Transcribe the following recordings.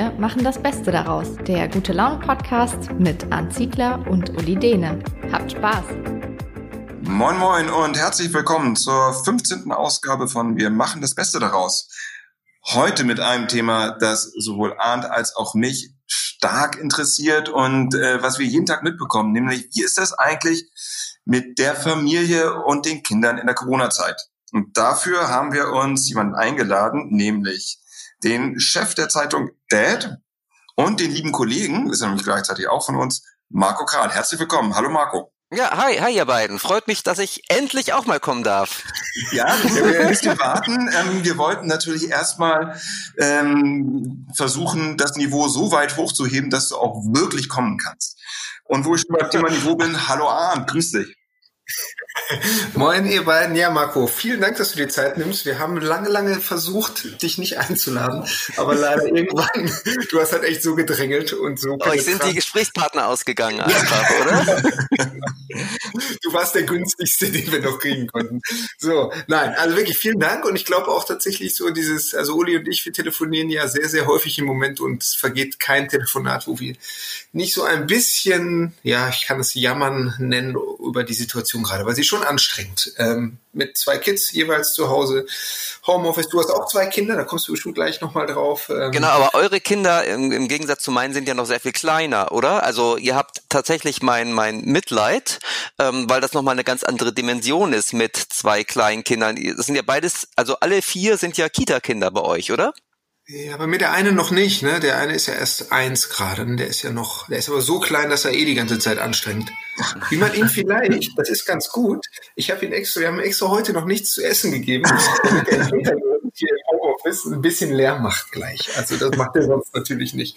Wir machen das Beste daraus. Der Gute Laune Podcast mit Arndt Ziegler und Uli Dehne. Habt Spaß! Moin Moin und herzlich willkommen zur 15. Ausgabe von Wir machen das Beste daraus. Heute mit einem Thema, das sowohl Arndt als auch mich stark interessiert und äh, was wir jeden Tag mitbekommen, nämlich wie ist das eigentlich mit der Familie und den Kindern in der Corona-Zeit? Und dafür haben wir uns jemanden eingeladen, nämlich den Chef der Zeitung Dad und den lieben Kollegen, ist nämlich gleichzeitig auch von uns, Marco Kral. Herzlich willkommen. Hallo Marco. Ja, hi, hi ihr beiden. Freut mich, dass ich endlich auch mal kommen darf. Ja, wir werden ein bisschen warten. Ähm, wir wollten natürlich erstmal ähm, versuchen, das Niveau so weit hochzuheben, dass du auch wirklich kommen kannst. Und wo ich schon beim Thema Niveau bin, hallo Arndt, grüß dich. Moin, ihr beiden. Ja, Marco, vielen Dank, dass du dir Zeit nimmst. Wir haben lange, lange versucht, dich nicht einzuladen, aber leider irgendwann, du hast halt echt so gedrängelt und so. Euch sind die Gesprächspartner ausgegangen einfach, oder? du warst der günstigste, den wir noch kriegen konnten. So, nein, also wirklich vielen Dank und ich glaube auch tatsächlich so dieses, also Uli und ich, wir telefonieren ja sehr, sehr häufig im Moment und es vergeht kein Telefonat, wo wir nicht so ein bisschen, ja, ich kann es jammern nennen über die Situation gerade, weil sie schon anstrengend. Ähm, mit zwei Kids jeweils zu Hause, Homeoffice. Du hast auch zwei Kinder, da kommst du bestimmt gleich nochmal drauf. Ähm. Genau, aber eure Kinder im, im, Gegensatz zu meinen sind ja noch sehr viel kleiner, oder? Also ihr habt tatsächlich mein, mein Mitleid, ähm, weil das nochmal eine ganz andere Dimension ist mit zwei kleinen Kindern. Das sind ja beides, also alle vier sind ja Kita-Kinder bei euch, oder? Ja, aber mit der einen noch nicht, ne? Der eine ist ja erst eins gerade, ne? der ist ja noch, der ist aber so klein, dass er eh die ganze Zeit anstrengt. Wie man ihn vielleicht, das ist ganz gut. Ich habe ihn extra, wir haben extra heute noch nichts zu essen gegeben, damit er hier im Homeoffice ein bisschen leer macht gleich. Also das macht er sonst natürlich nicht.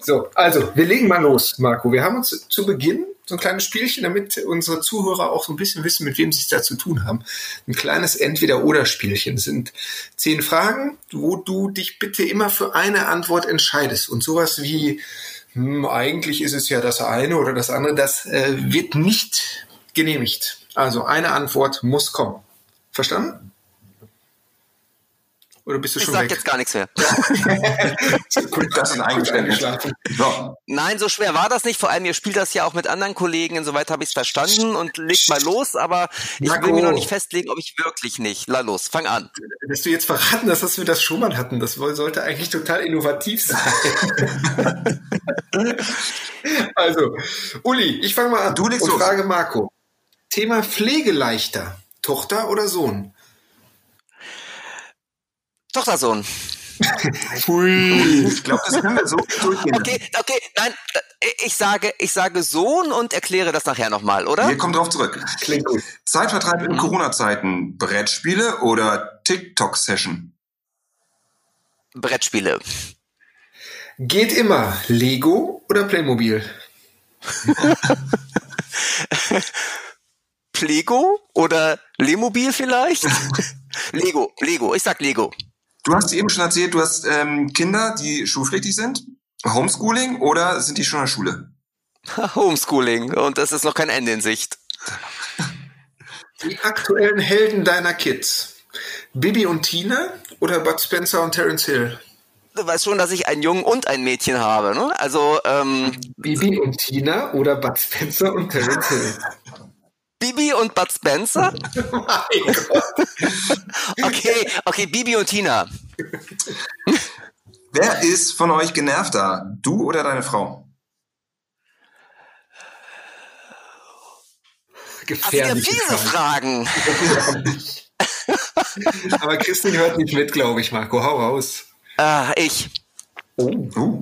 So, also wir legen mal los, Marco. Wir haben uns zu Beginn so ein kleines Spielchen, damit unsere Zuhörer auch so ein bisschen wissen, mit wem sie es da zu tun haben. Ein kleines Entweder-Oder-Spielchen. Das sind zehn Fragen, wo du dich bitte immer für eine Antwort entscheidest. Und sowas wie, hm, eigentlich ist es ja das eine oder das andere, das äh, wird nicht genehmigt. Also eine Antwort muss kommen. Verstanden? Oder bist du ich schon sag weg? jetzt gar nichts mehr. das ist ein Eingeständnis. So. Nein, so schwer war das nicht. Vor allem, ihr spielt das ja auch mit anderen Kollegen. Insoweit habe ich es verstanden und legt mal los. Aber ich Marco. will mir noch nicht festlegen, ob ich wirklich nicht. La los, fang an. Dass du jetzt verraten hast, dass wir das schon mal hatten, das sollte eigentlich total innovativ sein. also, Uli, ich fange mal an Du legst und los. frage Marco. Thema Pflegeleichter. Tochter oder Sohn? Tochtersohn. Pfui. Ich glaube, das können wir so durchgehen. Okay, okay, nein, äh, ich sage, ich sage Sohn und erkläre das nachher nochmal, oder? Wir kommen drauf zurück. Klingt gut. Zeitvertreib in Corona-Zeiten, Brettspiele oder TikTok-Session? Brettspiele. Geht immer Lego oder Playmobil? Plego oder Lemobil vielleicht? Lego, Lego, ich sag Lego. Du hast eben schon erzählt, du hast ähm, Kinder, die schulpflichtig sind. Homeschooling oder sind die schon in der Schule? Homeschooling und es ist noch kein Ende in Sicht. Die aktuellen Helden deiner Kids. Bibi und Tina oder Bud Spencer und Terence Hill? Du weißt schon, dass ich einen Jungen und ein Mädchen habe, ne? Also, ähm, Bibi und Tina oder Bud Spencer und Terence Hill? Bibi und Bud Spencer? mein Gott. Okay, okay, Bibi und Tina. Wer ist von euch genervter? Du oder deine Frau? Gefährliche fiese Frage. Fragen. Aber Christine hört nicht mit, glaube ich, Marco. Hau raus. Ah, ich. Uh,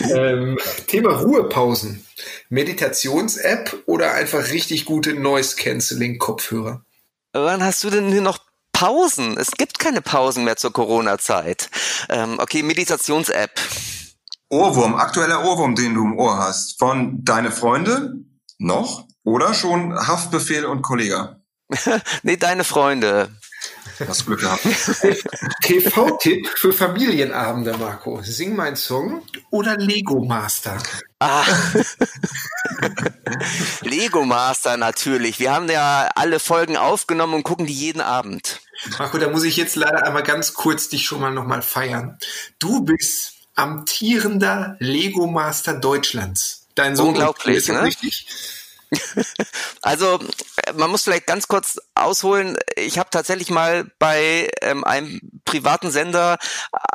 Ähm, Thema Ruhepausen. Meditations-App oder einfach richtig gute Noise-Canceling-Kopfhörer? Wann hast du denn hier noch Pausen? Es gibt keine Pausen mehr zur Corona-Zeit. Ähm, okay, Meditations-App. Ohrwurm, aktueller Ohrwurm, den du im Ohr hast. Von deine Freunde noch oder schon Haftbefehl und Kollege? nee, deine Freunde. Hast Glück gehabt. TV-Tipp für Familienabende, Marco. Sing mein Song oder Lego Master? Ah. Lego Master natürlich. Wir haben ja alle Folgen aufgenommen und gucken die jeden Abend. Marco, da muss ich jetzt leider einmal ganz kurz dich schon mal nochmal feiern. Du bist amtierender Lego Master Deutschlands. Dein Sohn Unglaublich, ist ne? richtig? Also man muss vielleicht ganz kurz ausholen. Ich habe tatsächlich mal bei ähm, einem privaten Sender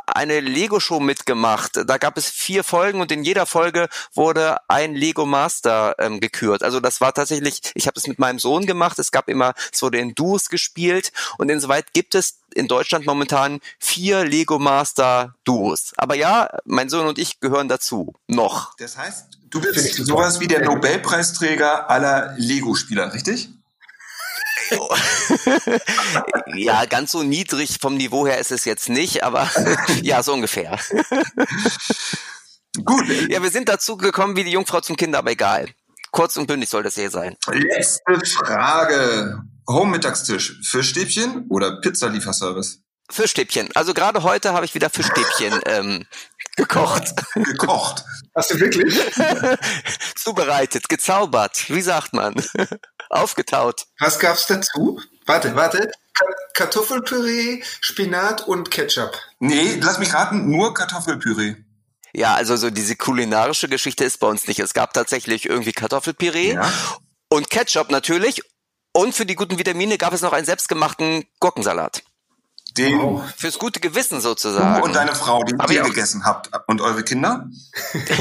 eine Lego-Show mitgemacht. Da gab es vier Folgen und in jeder Folge wurde ein Lego Master ähm, gekürt. Also das war tatsächlich, ich habe es mit meinem Sohn gemacht. Es gab immer, es wurde in Duos gespielt und insoweit gibt es in Deutschland momentan vier Lego Master Duos. Aber ja, mein Sohn und ich gehören dazu. Noch. Das heißt, du bist sowas wie der Nobelpreisträger aller Lego-Spieler, richtig? ja, ganz so niedrig vom Niveau her ist es jetzt nicht, aber ja, so ungefähr. Gut. Ja, wir sind dazu gekommen wie die Jungfrau zum Kind, aber egal. Kurz und bündig soll das hier sein. Letzte Frage. Home-Mittagstisch. Fischstäbchen oder Pizzalieferservice? Fischstäbchen. Also gerade heute habe ich wieder Fischstäbchen ähm, gekocht. Gekocht. Hast du wirklich? Zubereitet, gezaubert. Wie sagt man? Aufgetaut. Was gab's dazu? Warte, warte. Kartoffelpüree, Spinat und Ketchup. Nee, lass mich raten, nur Kartoffelpüree. Ja, also so diese kulinarische Geschichte ist bei uns nicht. Es gab tatsächlich irgendwie Kartoffelpüree ja. und Ketchup natürlich. Und für die guten Vitamine gab es noch einen selbstgemachten Gurkensalat. Den wow. Fürs gute Gewissen sozusagen. Du und deine Frau, die ihr gegessen habt. Und eure Kinder?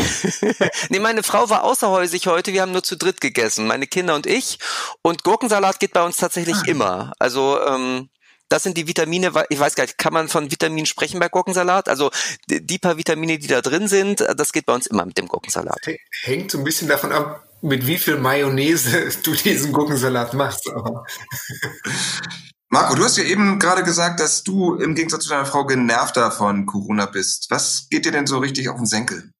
nee, meine Frau war außerhäusig heute. Wir haben nur zu dritt gegessen. Meine Kinder und ich. Und Gurkensalat geht bei uns tatsächlich ah. immer. Also, ähm, das sind die Vitamine, ich weiß gar nicht, kann man von Vitaminen sprechen bei Gurkensalat? Also die paar Vitamine, die da drin sind, das geht bei uns immer mit dem Gurkensalat. Hängt so ein bisschen davon ab, mit wie viel Mayonnaise du diesen Gurkensalat machst. Marco, du hast ja eben gerade gesagt, dass du im Gegensatz zu deiner Frau genervter von Corona bist. Was geht dir denn so richtig auf den Senkel?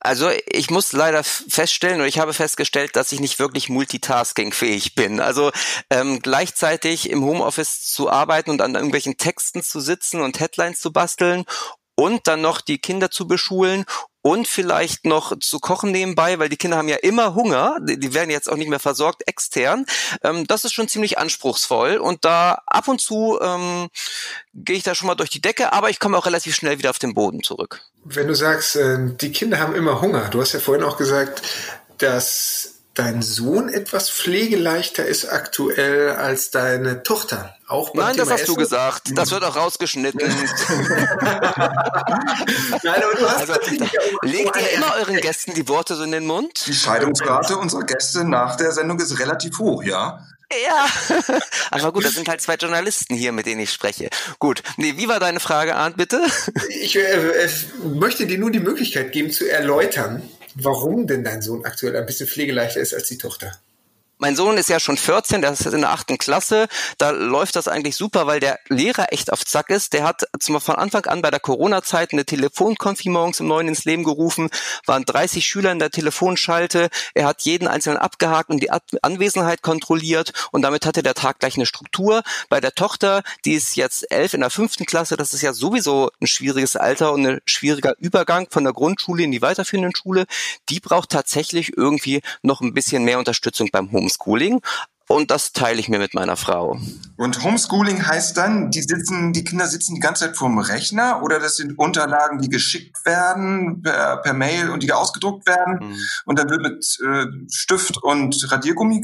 Also ich muss leider feststellen oder ich habe festgestellt, dass ich nicht wirklich multitaskingfähig bin. Also ähm, gleichzeitig im Homeoffice zu arbeiten und an irgendwelchen Texten zu sitzen und Headlines zu basteln und dann noch die Kinder zu beschulen und vielleicht noch zu kochen nebenbei, weil die Kinder haben ja immer Hunger, die, werden jetzt auch nicht mehr versorgt extern. Ähm, das ist schon ziemlich anspruchsvoll und da ab und zu ähm, gehe ich da schon mal durch die Decke, aber ich komme auch relativ schnell wieder auf den Boden zurück. Wenn du sagst, äh, die Kinder haben immer Hunger, du hast ja vorhin auch gesagt, dass dein Sohn etwas pflegeleichter ist aktuell als deine Tochter. Auch beim Nein, Thema das hast Essen? du gesagt. Das wird auch rausgeschnitten. Nein, aber du hast also, legt ihr immer euren Gästen die Worte so in den Mund? Die Scheidungsrate unserer Gäste nach der Sendung ist relativ hoch, ja. Ja, aber gut, das sind halt zwei Journalisten hier, mit denen ich spreche. Gut, nee, wie war deine Frage, Arndt, bitte? Ich äh, möchte dir nur die Möglichkeit geben zu erläutern, warum denn dein Sohn aktuell ein bisschen pflegeleichter ist als die Tochter. Mein Sohn ist ja schon 14, der ist in der achten Klasse. Da läuft das eigentlich super, weil der Lehrer echt auf Zack ist. Der hat zum, von Anfang an bei der Corona-Zeit eine Telefonkonfi morgens um neun ins Leben gerufen, waren 30 Schüler in der Telefonschalte. Er hat jeden einzelnen abgehakt und die Anwesenheit kontrolliert und damit hatte der Tag gleich eine Struktur. Bei der Tochter, die ist jetzt elf in der fünften Klasse, das ist ja sowieso ein schwieriges Alter und ein schwieriger Übergang von der Grundschule in die weiterführenden Schule. Die braucht tatsächlich irgendwie noch ein bisschen mehr Unterstützung beim Home Homeschooling. Und das teile ich mir mit meiner Frau. Und Homeschooling heißt dann, die sitzen, die Kinder sitzen die ganze Zeit vorm Rechner oder das sind Unterlagen, die geschickt werden per, per Mail und die ausgedruckt werden mhm. und dann wird mit äh, Stift und Radiergummi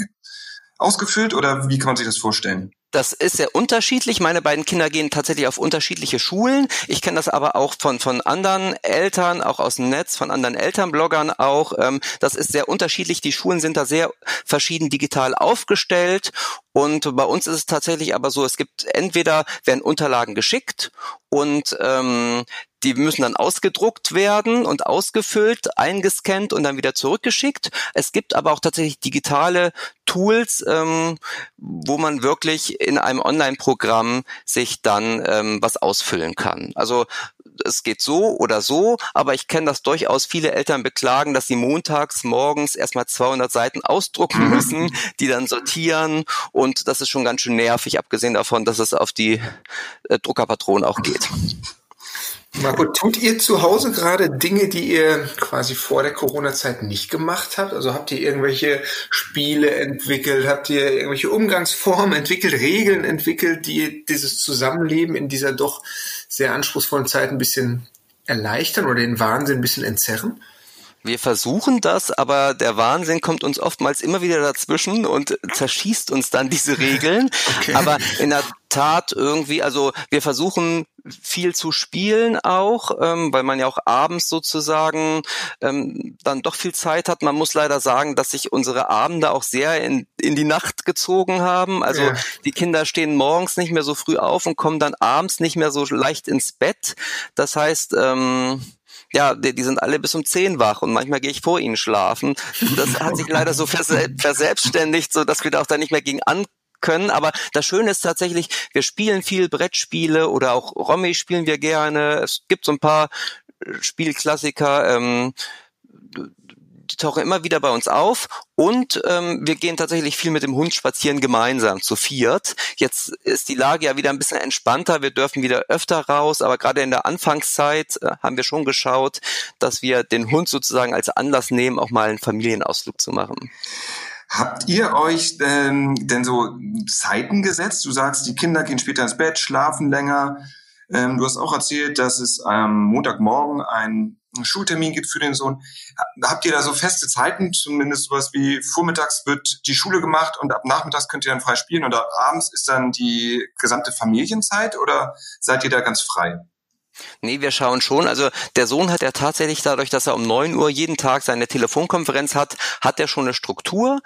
ausgefüllt oder wie kann man sich das vorstellen? Das ist sehr unterschiedlich. Meine beiden Kinder gehen tatsächlich auf unterschiedliche Schulen. Ich kenne das aber auch von, von anderen Eltern, auch aus dem Netz, von anderen Elternbloggern auch. Ähm, das ist sehr unterschiedlich. Die Schulen sind da sehr verschieden digital aufgestellt. Und bei uns ist es tatsächlich aber so, es gibt entweder werden Unterlagen geschickt und ähm, die müssen dann ausgedruckt werden und ausgefüllt, eingescannt und dann wieder zurückgeschickt. Es gibt aber auch tatsächlich digitale Tools, ähm, wo man wirklich in einem Online-Programm sich dann ähm, was ausfüllen kann. Also es geht so oder so, aber ich kenne das durchaus. Viele Eltern beklagen, dass sie montags morgens erstmal 200 Seiten ausdrucken mhm. müssen, die dann sortieren und das ist schon ganz schön nervig, abgesehen davon, dass es auf die äh, Druckerpatronen auch geht. Marco, tut ihr zu Hause gerade Dinge, die ihr quasi vor der Corona-Zeit nicht gemacht habt? Also habt ihr irgendwelche Spiele entwickelt? Habt ihr irgendwelche Umgangsformen entwickelt, Regeln entwickelt, die dieses Zusammenleben in dieser doch sehr anspruchsvollen Zeit ein bisschen erleichtern oder den Wahnsinn ein bisschen entzerren? Wir versuchen das, aber der Wahnsinn kommt uns oftmals immer wieder dazwischen und zerschießt uns dann diese Regeln. Okay. Aber in der Tat irgendwie, also wir versuchen viel zu spielen auch, ähm, weil man ja auch abends sozusagen ähm, dann doch viel Zeit hat. Man muss leider sagen, dass sich unsere Abende auch sehr in, in die Nacht gezogen haben. Also ja. die Kinder stehen morgens nicht mehr so früh auf und kommen dann abends nicht mehr so leicht ins Bett. Das heißt, ähm, ja, die, die sind alle bis um zehn wach und manchmal gehe ich vor ihnen schlafen. Das hat sich leider so verselbstständigt, so dass wir da auch da nicht mehr gegen an können. Aber das Schöne ist tatsächlich, wir spielen viel Brettspiele oder auch Romy spielen wir gerne. Es gibt so ein paar Spielklassiker. Ähm, die tauchen immer wieder bei uns auf und ähm, wir gehen tatsächlich viel mit dem Hund spazieren gemeinsam zu viert. Jetzt ist die Lage ja wieder ein bisschen entspannter, wir dürfen wieder öfter raus, aber gerade in der Anfangszeit äh, haben wir schon geschaut, dass wir den Hund sozusagen als Anlass nehmen, auch mal einen Familienausflug zu machen. Habt ihr euch ähm, denn so Zeiten gesetzt? Du sagst, die Kinder gehen später ins Bett, schlafen länger. Ähm, du hast auch erzählt, dass es am Montagmorgen ein einen Schultermin gibt für den Sohn. Habt ihr da so feste Zeiten, zumindest sowas wie vormittags wird die Schule gemacht und ab nachmittags könnt ihr dann frei spielen oder abends ist dann die gesamte Familienzeit oder seid ihr da ganz frei? Nee, wir schauen schon. Also der Sohn hat ja tatsächlich dadurch, dass er um neun Uhr jeden Tag seine Telefonkonferenz hat, hat er schon eine Struktur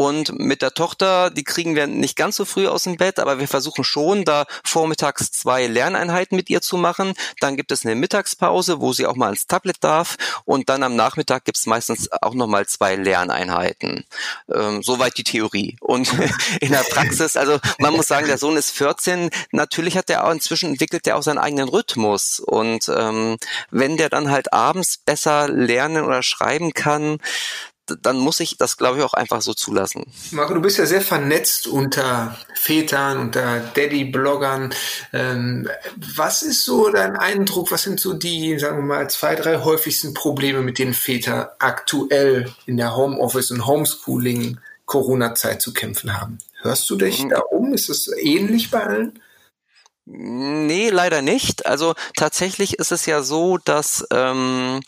und mit der Tochter, die kriegen wir nicht ganz so früh aus dem Bett, aber wir versuchen schon, da vormittags zwei Lerneinheiten mit ihr zu machen. Dann gibt es eine Mittagspause, wo sie auch mal ans Tablet darf. Und dann am Nachmittag gibt es meistens auch nochmal zwei Lerneinheiten. Ähm, soweit die Theorie. Und in der Praxis, also man muss sagen, der Sohn ist 14. Natürlich hat er auch inzwischen entwickelt er auch seinen eigenen Rhythmus. Und ähm, wenn der dann halt abends besser lernen oder schreiben kann, dann muss ich das, glaube ich, auch einfach so zulassen. Marco, du bist ja sehr vernetzt unter Vätern, unter Daddy-Bloggern. Ähm, was ist so dein Eindruck? Was sind so die, sagen wir mal, zwei, drei häufigsten Probleme, mit denen Väter aktuell in der Homeoffice- und Homeschooling-Corona-Zeit zu kämpfen haben? Hörst du dich mhm. da um? Ist es ähnlich bei allen? Nee, leider nicht. Also tatsächlich ist es ja so, dass ähm,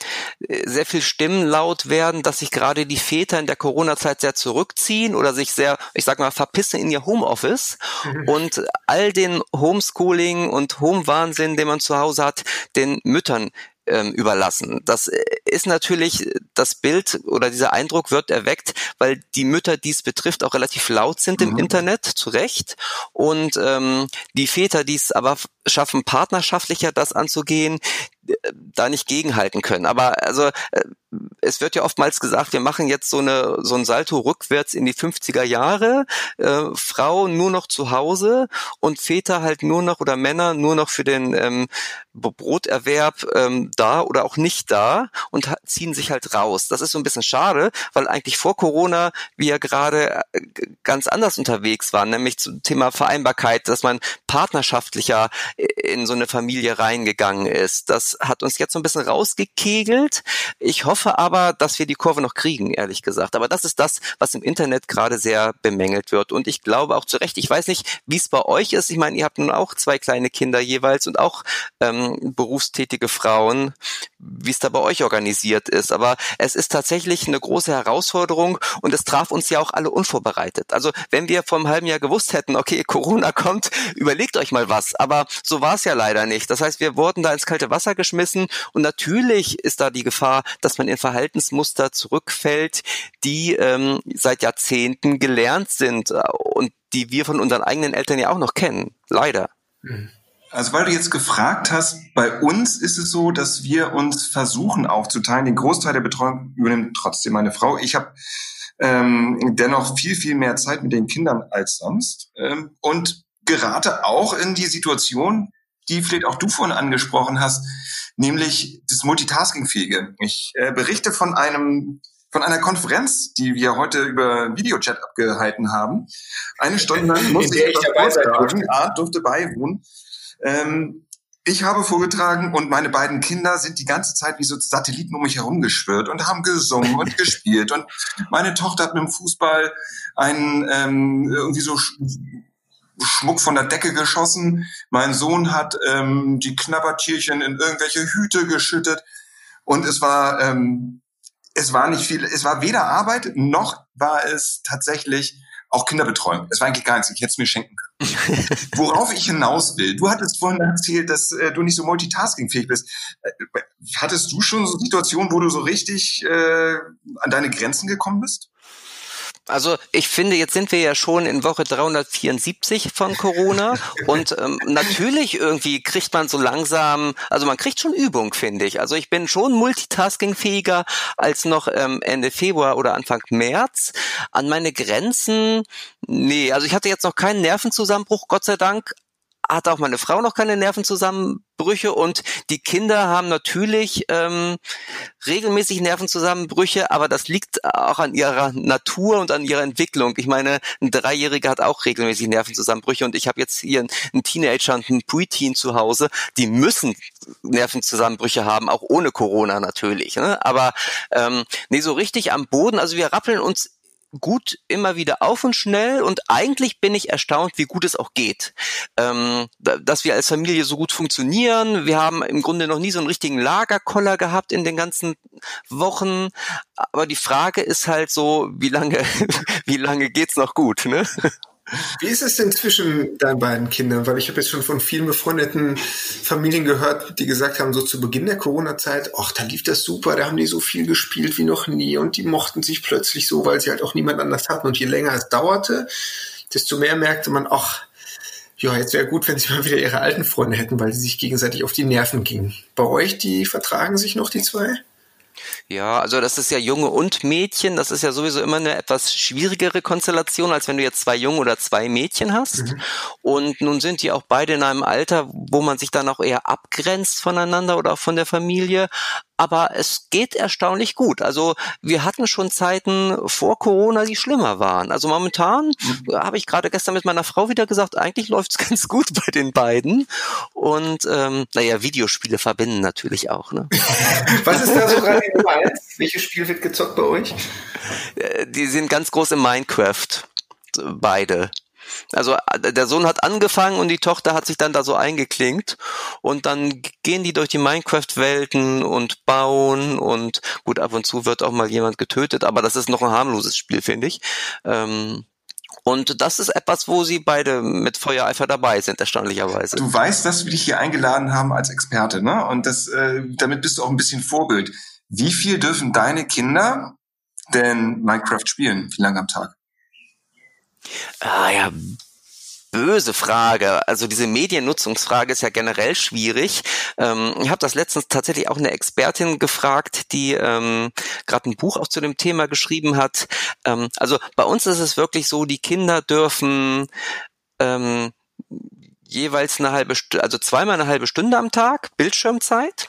sehr viel Stimmen laut werden, dass sich gerade die Väter in der Corona-Zeit sehr zurückziehen oder sich sehr, ich sag mal, verpissen in ihr Homeoffice mhm. und all den Homeschooling und Home-Wahnsinn, den man zu Hause hat, den Müttern ähm, überlassen. Das äh, ist natürlich, das Bild oder dieser Eindruck wird erweckt, weil die Mütter, die es betrifft, auch relativ laut sind im mhm. Internet, zu Recht. Und ähm, die Väter, die es aber schaffen, partnerschaftlicher das anzugehen, da nicht gegenhalten können. Aber also äh, es wird ja oftmals gesagt, wir machen jetzt so eine so ein Salto rückwärts in die 50er Jahre, äh, Frau nur noch zu Hause und Väter halt nur noch oder Männer nur noch für den ähm, Broterwerb ähm, da oder auch nicht da und ziehen sich halt raus. Das ist so ein bisschen schade, weil eigentlich vor Corona wir gerade äh, ganz anders unterwegs waren, nämlich zum Thema Vereinbarkeit, dass man partnerschaftlicher in so eine Familie reingegangen ist. Das hat uns jetzt so ein bisschen rausgekegelt. Ich hoffe aber, dass wir die Kurve noch kriegen, ehrlich gesagt. Aber das ist das, was im Internet gerade sehr bemängelt wird. Und ich glaube auch zu Recht, ich weiß nicht, wie es bei euch ist. Ich meine, ihr habt nun auch zwei kleine Kinder jeweils und auch ähm, berufstätige Frauen, wie es da bei euch organisiert ist. Aber es ist tatsächlich eine große Herausforderung und es traf uns ja auch alle unvorbereitet. Also wenn wir vor einem halben Jahr gewusst hätten, okay, Corona kommt, überlegt euch mal was. Aber so war es ja leider nicht. Das heißt, wir wurden da ins kalte Wasser geschmissen und natürlich ist da die Gefahr, dass man in Verhaltensmuster zurückfällt, die ähm, seit Jahrzehnten gelernt sind und die wir von unseren eigenen Eltern ja auch noch kennen. Leider. Also weil du jetzt gefragt hast, bei uns ist es so, dass wir uns versuchen aufzuteilen. Den Großteil der Betreuung übernimmt trotzdem meine Frau. Ich habe ähm, dennoch viel, viel mehr Zeit mit den Kindern als sonst ähm, und gerate auch in die Situation, die vielleicht auch du vorhin angesprochen hast, nämlich das Multitasking-fähige. Ich äh, berichte von einem von einer Konferenz, die wir heute über Videochat abgehalten haben. Eine Stunde lang musste ich, ich dabei sein Art durfte beiwohnen. Ähm, ich habe vorgetragen und meine beiden Kinder sind die ganze Zeit wie so Satelliten um mich herum geschwirrt und haben gesungen und gespielt. Und meine Tochter hat mit dem Fußball einen ähm, irgendwie so Schmuck von der Decke geschossen. Mein Sohn hat ähm, die Knabbertierchen in irgendwelche Hüte geschüttet. Und es war, ähm, es war nicht viel, es war weder Arbeit, noch war es tatsächlich auch Kinderbetreuung. Es war eigentlich gar nichts, ich hätte es mir schenken können. Worauf ich hinaus will, du hattest vorhin erzählt, dass äh, du nicht so multitaskingfähig bist. Äh, hattest du schon so Situationen, wo du so richtig äh, an deine Grenzen gekommen bist? Also ich finde, jetzt sind wir ja schon in Woche 374 von Corona und ähm, natürlich irgendwie kriegt man so langsam, also man kriegt schon Übung, finde ich. Also ich bin schon multitaskingfähiger als noch ähm, Ende Februar oder Anfang März. An meine Grenzen, nee, also ich hatte jetzt noch keinen Nervenzusammenbruch, Gott sei Dank, hat auch meine Frau noch keine Nervenzusammenbrüche und die Kinder haben natürlich ähm, regelmäßig Nervenzusammenbrüche, aber das liegt auch an ihrer Natur und an ihrer Entwicklung. Ich meine, ein Dreijähriger hat auch regelmäßig Nervenzusammenbrüche und ich habe jetzt hier einen Teenager und einen Preteen zu Hause, die müssen Nervenzusammenbrüche haben, auch ohne Corona natürlich. Ne? Aber ähm, nee, so richtig am Boden, also wir rappeln uns gut immer wieder auf und schnell und eigentlich bin ich erstaunt, wie gut es auch geht. Ähm, dass wir als Familie so gut funktionieren. Wir haben im Grunde noch nie so einen richtigen Lagerkoller gehabt in den ganzen Wochen. Aber die Frage ist halt so, wie lange, wie lange geht's noch gut, ne? Wie ist es denn zwischen deinen beiden Kindern? Weil ich habe jetzt schon von vielen befreundeten Familien gehört, die gesagt haben, so zu Beginn der Corona-Zeit, ach, da lief das super, da haben die so viel gespielt wie noch nie und die mochten sich plötzlich so, weil sie halt auch niemand anders hatten. Und je länger es dauerte, desto mehr merkte man, ach, ja, jetzt wäre gut, wenn sie mal wieder ihre alten Freunde hätten, weil sie sich gegenseitig auf die Nerven gingen. Bei euch, die vertragen sich noch, die zwei? Ja, also das ist ja Junge und Mädchen. Das ist ja sowieso immer eine etwas schwierigere Konstellation, als wenn du jetzt zwei Junge oder zwei Mädchen hast. Mhm. Und nun sind die auch beide in einem Alter, wo man sich dann auch eher abgrenzt voneinander oder von der Familie aber es geht erstaunlich gut. Also wir hatten schon Zeiten vor Corona, die schlimmer waren. Also momentan mhm. habe ich gerade gestern mit meiner Frau wieder gesagt, eigentlich läuft es ganz gut bei den beiden. Und ähm, naja, Videospiele verbinden natürlich auch. Ne? Was ist da so gerade eins? Welches Spiel wird gezockt bei euch? Äh, die sind ganz groß in Minecraft. Beide. Also äh, der Sohn hat angefangen und die Tochter hat sich dann da so eingeklinkt und dann gehen die durch die Minecraft-Welten und bauen und gut, ab und zu wird auch mal jemand getötet, aber das ist noch ein harmloses Spiel, finde ich. Ähm, und das ist etwas, wo sie beide mit Feuereifer dabei sind, erstaunlicherweise. Du weißt, dass wir dich hier eingeladen haben als Experte, ne? Und das, äh, damit bist du auch ein bisschen Vorbild. Wie viel dürfen deine Kinder denn Minecraft spielen? Wie lange am Tag? Ah ja, böse Frage. Also diese Mediennutzungsfrage ist ja generell schwierig. Ähm, ich habe das letztens tatsächlich auch eine Expertin gefragt, die ähm, gerade ein Buch auch zu dem Thema geschrieben hat. Ähm, also bei uns ist es wirklich so, die Kinder dürfen ähm, jeweils eine halbe, Stunde, also zweimal eine halbe Stunde am Tag Bildschirmzeit.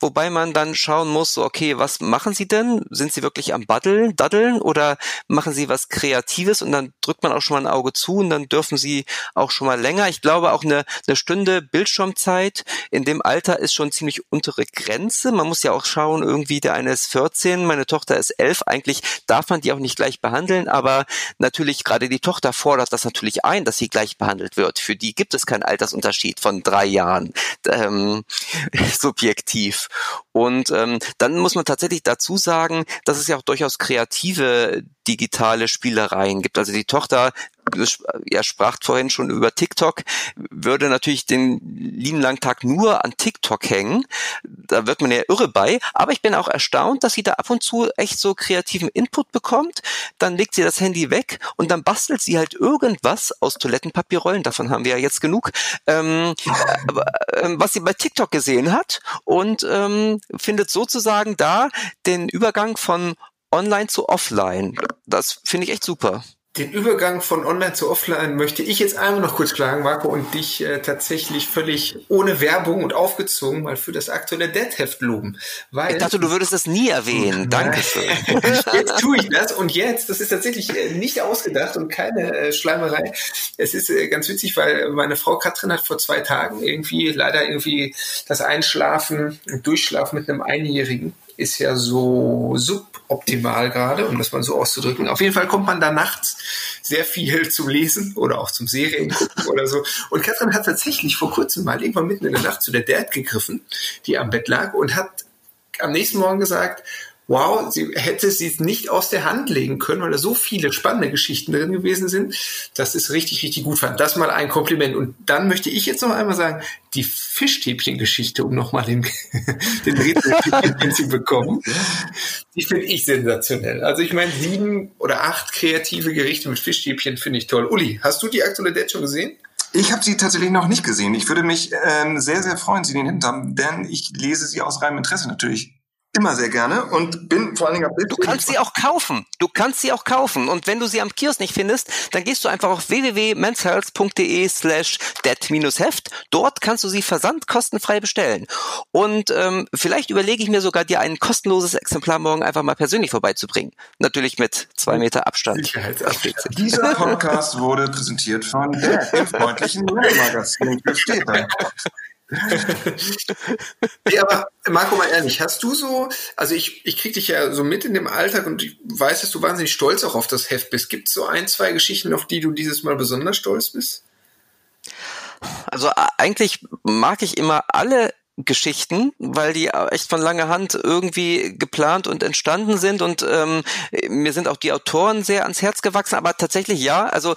Wobei man dann schauen muss, so, okay, was machen sie denn? Sind sie wirklich am Baddeln, Daddeln oder machen sie was Kreatives? Und dann drückt man auch schon mal ein Auge zu und dann dürfen sie auch schon mal länger. Ich glaube, auch eine, eine Stunde Bildschirmzeit in dem Alter ist schon ziemlich untere Grenze. Man muss ja auch schauen, irgendwie der eine ist 14, meine Tochter ist 11. Eigentlich darf man die auch nicht gleich behandeln, aber natürlich gerade die Tochter fordert das natürlich ein, dass sie gleich behandelt wird. Für die gibt es keinen Altersunterschied von drei Jahren. Ähm, subjektiv aktiv. Und ähm, dann muss man tatsächlich dazu sagen, dass es ja auch durchaus kreative digitale Spielereien gibt. Also die Tochter, er sprach vorhin schon über TikTok, würde natürlich den lieben langen Tag nur an TikTok hängen. Da wird man ja irre bei. Aber ich bin auch erstaunt, dass sie da ab und zu echt so kreativen Input bekommt. Dann legt sie das Handy weg und dann bastelt sie halt irgendwas aus Toilettenpapierrollen. Davon haben wir ja jetzt genug. Ähm, äh, was sie bei TikTok gesehen hat und ähm, findet sozusagen da den Übergang von online zu offline. Das finde ich echt super. Den Übergang von online zu offline möchte ich jetzt einmal noch kurz klagen, Marco, und dich äh, tatsächlich völlig ohne Werbung und aufgezogen mal für das aktuelle Dead-Heft loben. Weil, ich dachte, du würdest es nie erwähnen. Dankeschön. jetzt tue ich das und jetzt, das ist tatsächlich äh, nicht ausgedacht und keine äh, Schleimerei. Es ist äh, ganz witzig, weil meine Frau Katrin hat vor zwei Tagen irgendwie leider irgendwie das Einschlafen und Durchschlafen mit einem Einjährigen ist ja so suboptimal gerade, um das mal so auszudrücken. Auf jeden Fall kommt man da nachts sehr viel zum Lesen oder auch zum Serien gucken oder so. Und Katrin hat tatsächlich vor kurzem mal irgendwann mitten in der Nacht zu der Dad gegriffen, die am Bett lag und hat am nächsten Morgen gesagt, wow, sie hätte sie es nicht aus der Hand legen können, weil da so viele spannende Geschichten drin gewesen sind, dass es richtig, richtig gut fand. Das mal ein Kompliment. Und dann möchte ich jetzt noch einmal sagen, die Fischstäbchen-Geschichte, um nochmal den, den Rätsel zu bekommen, die finde ich sensationell. Also ich meine, sieben oder acht kreative Gerichte mit Fischstäbchen finde ich toll. Uli, hast du die aktuelle Date schon gesehen? Ich habe sie tatsächlich noch nicht gesehen. Ich würde mich ähm, sehr, sehr freuen, sie den haben, denn ich lese sie aus reinem Interesse natürlich immer sehr gerne und bin vor allen Dingen am Bild. Du kannst sie auch kaufen. Du kannst sie auch kaufen. Und wenn du sie am Kiosk nicht findest, dann gehst du einfach auf www.menshealth.de slash dead-heft. Dort kannst du sie versandkostenfrei bestellen. Und ähm, vielleicht überlege ich mir sogar, dir ein kostenloses Exemplar morgen einfach mal persönlich vorbeizubringen. Natürlich mit zwei Meter Abstand. Dieser Podcast wurde präsentiert von der freundlichen Magazin Städter nee, aber Marco, mal ehrlich, hast du so, also ich, ich krieg dich ja so mit in dem Alltag und ich weiß, dass du wahnsinnig stolz auch auf das Heft bist. Gibt es so ein, zwei Geschichten, auf die du dieses Mal besonders stolz bist? Also eigentlich mag ich immer alle Geschichten, weil die echt von langer Hand irgendwie geplant und entstanden sind und ähm, mir sind auch die Autoren sehr ans Herz gewachsen, aber tatsächlich ja, also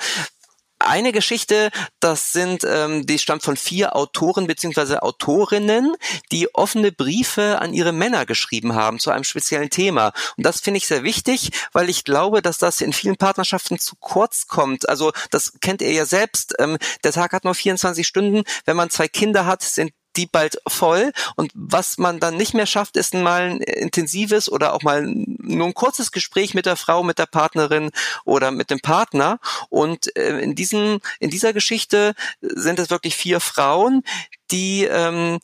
eine Geschichte, das sind, ähm, die stammt von vier Autoren beziehungsweise Autorinnen, die offene Briefe an ihre Männer geschrieben haben zu einem speziellen Thema. Und das finde ich sehr wichtig, weil ich glaube, dass das in vielen Partnerschaften zu kurz kommt. Also das kennt ihr ja selbst. Ähm, der Tag hat nur 24 Stunden. Wenn man zwei Kinder hat, sind die bald voll. Und was man dann nicht mehr schafft, ist mal ein intensives oder auch mal nur ein kurzes Gespräch mit der Frau, mit der Partnerin oder mit dem Partner. Und äh, in diesem, in dieser Geschichte sind es wirklich vier Frauen, die ähm,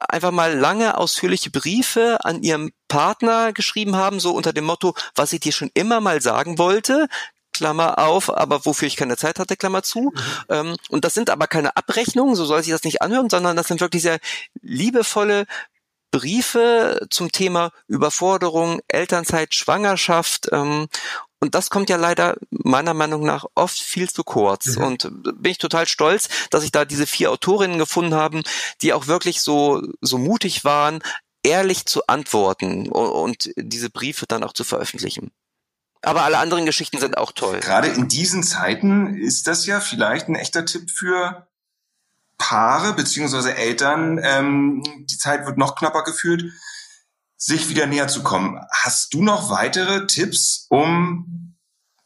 einfach mal lange ausführliche Briefe an ihrem Partner geschrieben haben, so unter dem Motto, was ich dir schon immer mal sagen wollte, Klammer auf, aber wofür ich keine Zeit hatte, Klammer zu. Mhm. Ähm, und das sind aber keine Abrechnungen, so soll sich das nicht anhören, sondern das sind wirklich sehr liebevolle Briefe zum Thema Überforderung, Elternzeit, Schwangerschaft. Ähm, und das kommt ja leider meiner Meinung nach oft viel zu kurz. Mhm. Und bin ich total stolz, dass ich da diese vier Autorinnen gefunden haben, die auch wirklich so, so mutig waren, ehrlich zu antworten und diese Briefe dann auch zu veröffentlichen. Aber alle anderen Geschichten sind auch toll. Gerade in diesen Zeiten ist das ja vielleicht ein echter Tipp für Paare beziehungsweise Eltern. Ähm, die Zeit wird noch knapper geführt, sich wieder näher zu kommen. Hast du noch weitere Tipps, um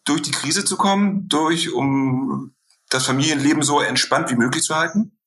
durch die Krise zu kommen, durch um das Familienleben so entspannt wie möglich zu halten?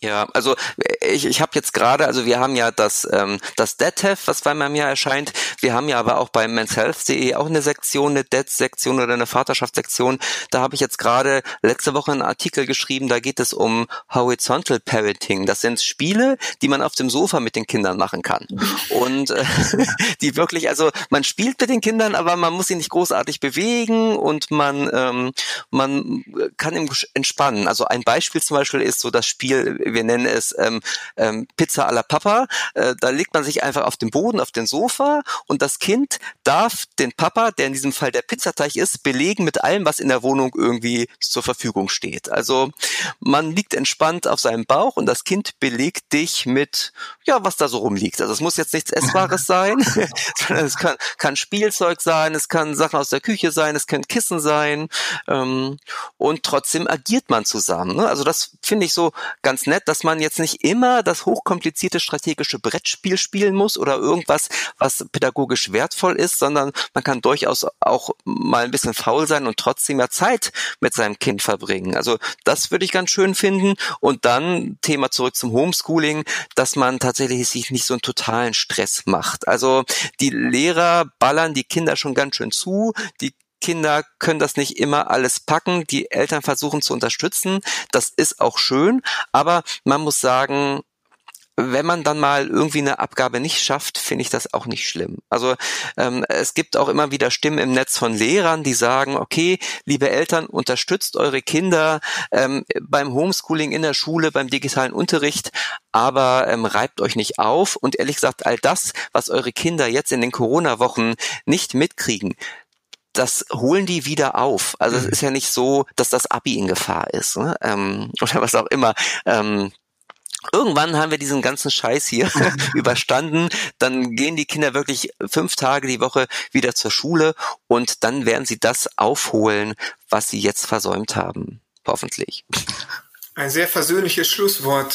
Ja, also ich, ich habe jetzt gerade, also wir haben ja das ähm, das DEDHEF, was zweimal im Jahr erscheint. Wir haben ja aber auch bei menshealth.de auch eine Sektion, eine DED-Sektion oder eine Vaterschaftssektion. Da habe ich jetzt gerade letzte Woche einen Artikel geschrieben, da geht es um Horizontal Parenting. Das sind Spiele, die man auf dem Sofa mit den Kindern machen kann. Und äh, die wirklich, also man spielt mit den Kindern, aber man muss sie nicht großartig bewegen und man, ähm, man kann entspannen. Also ein Beispiel zum Beispiel ist so das Spiel wir nennen es ähm, ähm, Pizza alla Papa. Äh, da legt man sich einfach auf den Boden, auf den Sofa und das Kind darf den Papa, der in diesem Fall der Pizzateig ist, belegen mit allem, was in der Wohnung irgendwie zur Verfügung steht. Also man liegt entspannt auf seinem Bauch und das Kind belegt dich mit, ja, was da so rumliegt. Also es muss jetzt nichts Essbares sein, sondern es kann, kann Spielzeug sein, es kann Sachen aus der Küche sein, es können Kissen sein ähm, und trotzdem agiert man zusammen. Ne? Also das finde ich so ganz nett nett, dass man jetzt nicht immer das hochkomplizierte strategische Brettspiel spielen muss oder irgendwas, was pädagogisch wertvoll ist, sondern man kann durchaus auch mal ein bisschen faul sein und trotzdem ja Zeit mit seinem Kind verbringen. Also das würde ich ganz schön finden. Und dann Thema zurück zum Homeschooling, dass man tatsächlich sich nicht so einen totalen Stress macht. Also die Lehrer ballern die Kinder schon ganz schön zu. Die Kinder können das nicht immer alles packen. Die Eltern versuchen zu unterstützen. Das ist auch schön. Aber man muss sagen, wenn man dann mal irgendwie eine Abgabe nicht schafft, finde ich das auch nicht schlimm. Also ähm, es gibt auch immer wieder Stimmen im Netz von Lehrern, die sagen, okay, liebe Eltern, unterstützt eure Kinder ähm, beim Homeschooling in der Schule, beim digitalen Unterricht, aber ähm, reibt euch nicht auf. Und ehrlich gesagt, all das, was eure Kinder jetzt in den Corona-Wochen nicht mitkriegen, das holen die wieder auf. Also es mhm. ist ja nicht so, dass das Abi in Gefahr ist ne? ähm, oder was auch immer. Ähm, Irgendwann haben wir diesen ganzen Scheiß hier überstanden. Dann gehen die Kinder wirklich fünf Tage die Woche wieder zur Schule und dann werden sie das aufholen, was sie jetzt versäumt haben. Hoffentlich. Ein sehr versöhnliches Schlusswort,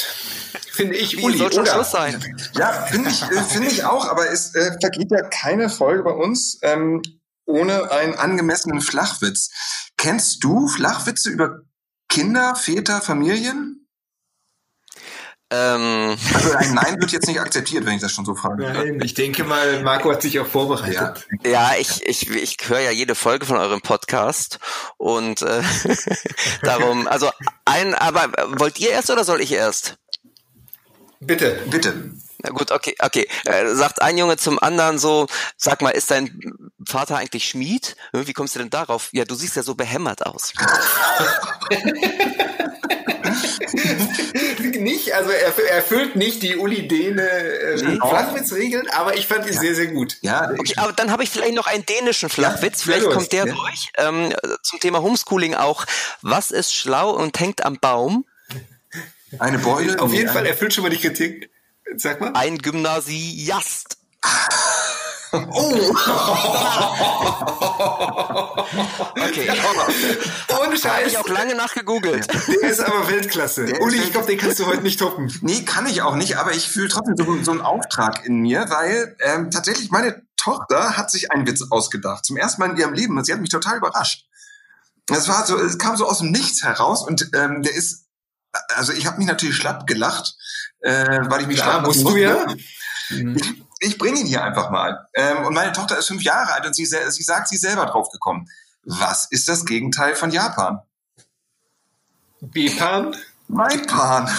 finde ich. Wie Uli, soll schon Schluss sein? Ja, finde ich, äh, finde ich auch, aber es äh, vergeht ja keine Folge bei uns ähm, ohne einen angemessenen Flachwitz. Kennst du Flachwitze über Kinder, Väter, Familien? Ähm. Also ein Nein wird jetzt nicht akzeptiert, wenn ich das schon so frage. Nein, ich denke mal, Marco hat sich auch vorbereitet. Ja, ja ich, ich, ich höre ja jede Folge von eurem Podcast und äh, darum, also ein, aber wollt ihr erst oder soll ich erst? Bitte. Bitte. Na gut, okay, okay. Äh, sagt ein Junge zum anderen so, sag mal, ist dein Vater eigentlich Schmied? Wie kommst du denn darauf? Ja, du siehst ja so behämmert aus. nicht, also er erfüllt nicht die Uli Däne äh, Flachwitzregeln, aber ich fand ihn ja. sehr, sehr gut. Ja, okay, aber dann habe ich vielleicht noch einen dänischen Flachwitz, ja, vielleicht kommt der durch. Ähm, zum Thema Homeschooling auch. Was ist schlau und hängt am Baum? Eine Beule? Auf jeden Fall erfüllt schon mal die Kritik. Sag mal. Ein Gymnasiast. Oh! okay. Ohne Scheiß. Habe ich auch lange nachgegoogelt. Der ist aber Weltklasse. Der Uli, ich glaube, den kannst du heute nicht toppen. Nee, kann ich auch nicht, aber ich fühle trotzdem so, so einen Auftrag in mir, weil ähm, tatsächlich meine Tochter hat sich einen Witz ausgedacht. Zum ersten Mal in ihrem Leben. Sie hat mich total überrascht. Es war so, es kam so aus dem Nichts heraus und ähm, der ist, also ich habe mich natürlich schlapp gelacht, äh, weil ich mich Klar, musst du ja. Ich, ich bringe ihn hier einfach mal. Ähm, und meine Tochter ist fünf Jahre alt und sie, sie sagt, sie ist selber drauf gekommen. Was ist das Gegenteil von Japan? Bipan? Mein Pan.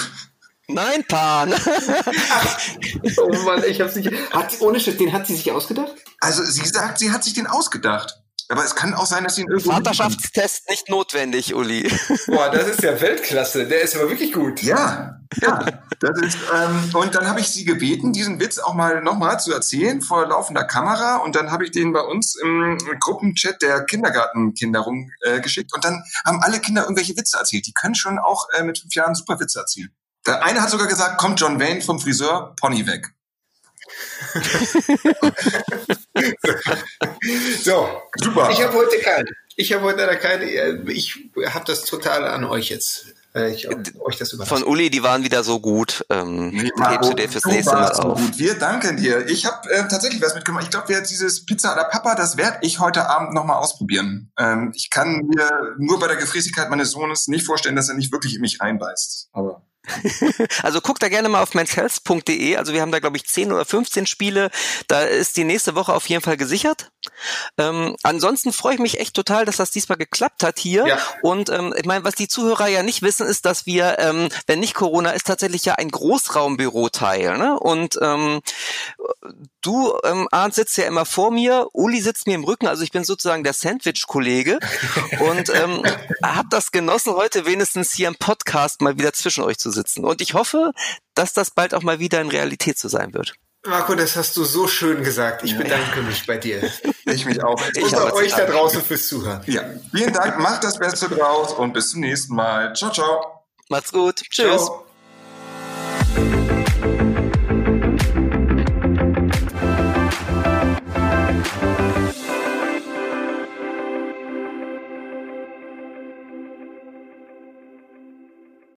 Nein, Pan. oh Mann, ich hab's nicht. Hat, ohne Schritt, den hat sie sich ausgedacht? Also sie sagt, sie hat sich den ausgedacht. Aber es kann auch sein, dass sie ihn irgendwo. Vaterschaftstest nicht notwendig, Uli. Boah, das ist ja Weltklasse. Der ist aber wirklich gut. Ja, ja. Das ist, ähm, und dann habe ich sie gebeten, diesen Witz auch mal nochmal zu erzählen vor laufender Kamera. Und dann habe ich den bei uns im Gruppenchat der Kindergartenkinder rumgeschickt. Äh, und dann haben alle Kinder irgendwelche Witze erzählt. Die können schon auch äh, mit fünf Jahren super Witze erzählen. Der eine hat sogar gesagt, kommt John Wayne vom Friseur, Pony weg. so, super. Ich habe heute keine. Ich habe heute leider keine. Äh, ich habe das total an euch jetzt. Ich euch das Von Uli, die waren wieder so gut. Ähm, nee, hebst du dir fürs nächste Mal auf. Gut. Wir danken dir. Ich habe äh, tatsächlich was mitgemacht. Ich glaube, dieses Pizza oder Papa, das werde ich heute Abend nochmal ausprobieren. Ähm, ich kann mir nur bei der Gefräßigkeit meines Sohnes nicht vorstellen, dass er nicht wirklich in mich reinbeißt. Aber also guckt da gerne mal auf menshealth.de. Also wir haben da, glaube ich, 10 oder 15 Spiele. Da ist die nächste Woche auf jeden Fall gesichert. Ähm, ansonsten freue ich mich echt total, dass das diesmal geklappt hat hier. Ja. Und ähm, ich meine, was die Zuhörer ja nicht wissen, ist, dass wir, ähm, wenn nicht Corona ist, tatsächlich ja ein Großraumbüro teilen. Ne? Und ähm, du, ähm, Arndt, sitzt ja immer vor mir, Uli sitzt mir im Rücken, also ich bin sozusagen der Sandwich-Kollege und ähm, habe das genossen, heute wenigstens hier im Podcast mal wieder zwischen euch zu sitzen. Und ich hoffe, dass das bald auch mal wieder in Realität zu sein wird. Marco, das hast du so schön gesagt. Ich bedanke ja. mich bei dir. Ich mich auch. Ich und bei euch da draußen fürs Zuhören. Ja. Vielen Dank, macht das Beste draus und bis zum nächsten Mal. Ciao, ciao. Macht's gut. Tschüss. Ciao.